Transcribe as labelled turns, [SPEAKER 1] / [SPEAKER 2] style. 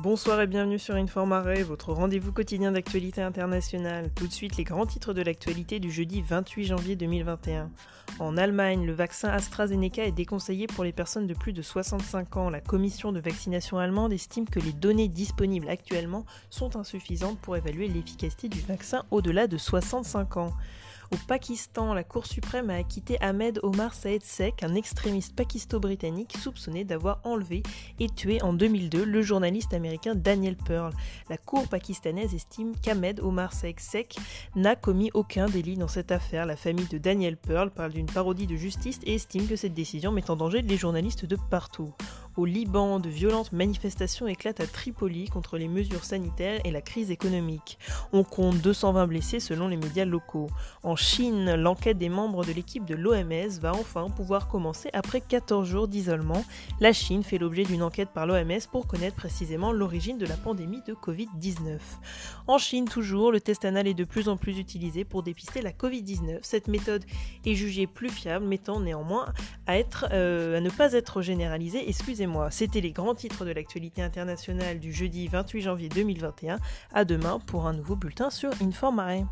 [SPEAKER 1] Bonsoir et bienvenue sur Informare, votre rendez-vous quotidien d'actualité internationale. Tout de suite, les grands titres de l'actualité du jeudi 28 janvier 2021. En Allemagne, le vaccin AstraZeneca est déconseillé pour les personnes de plus de 65 ans. La commission de vaccination allemande estime que les données disponibles actuellement sont insuffisantes pour évaluer l'efficacité du vaccin au-delà de 65 ans. Au Pakistan, la Cour suprême a acquitté Ahmed Omar Saed Sek, un extrémiste pakisto-britannique soupçonné d'avoir enlevé et tué en 2002 le journaliste américain Daniel Pearl. La Cour pakistanaise estime qu'Ahmed Omar Saed Sek n'a commis aucun délit dans cette affaire. La famille de Daniel Pearl parle d'une parodie de justice et estime que cette décision met en danger les journalistes de partout. Au Liban, de violentes manifestations éclatent à Tripoli contre les mesures sanitaires et la crise économique. On compte 220 blessés selon les médias locaux. En Chine, l'enquête des membres de l'équipe de l'OMS va enfin pouvoir commencer après 14 jours d'isolement. La Chine fait l'objet d'une enquête par l'OMS pour connaître précisément l'origine de la pandémie de Covid-19. En Chine toujours, le test anal est de plus en plus utilisé pour dépister la Covid-19. Cette méthode est jugée plus fiable, mettant néanmoins à, euh, à ne pas être généralisée. Excusez-moi c'était les grands titres de l'actualité internationale du jeudi 28 janvier 2021. À demain pour un nouveau bulletin sur Informare.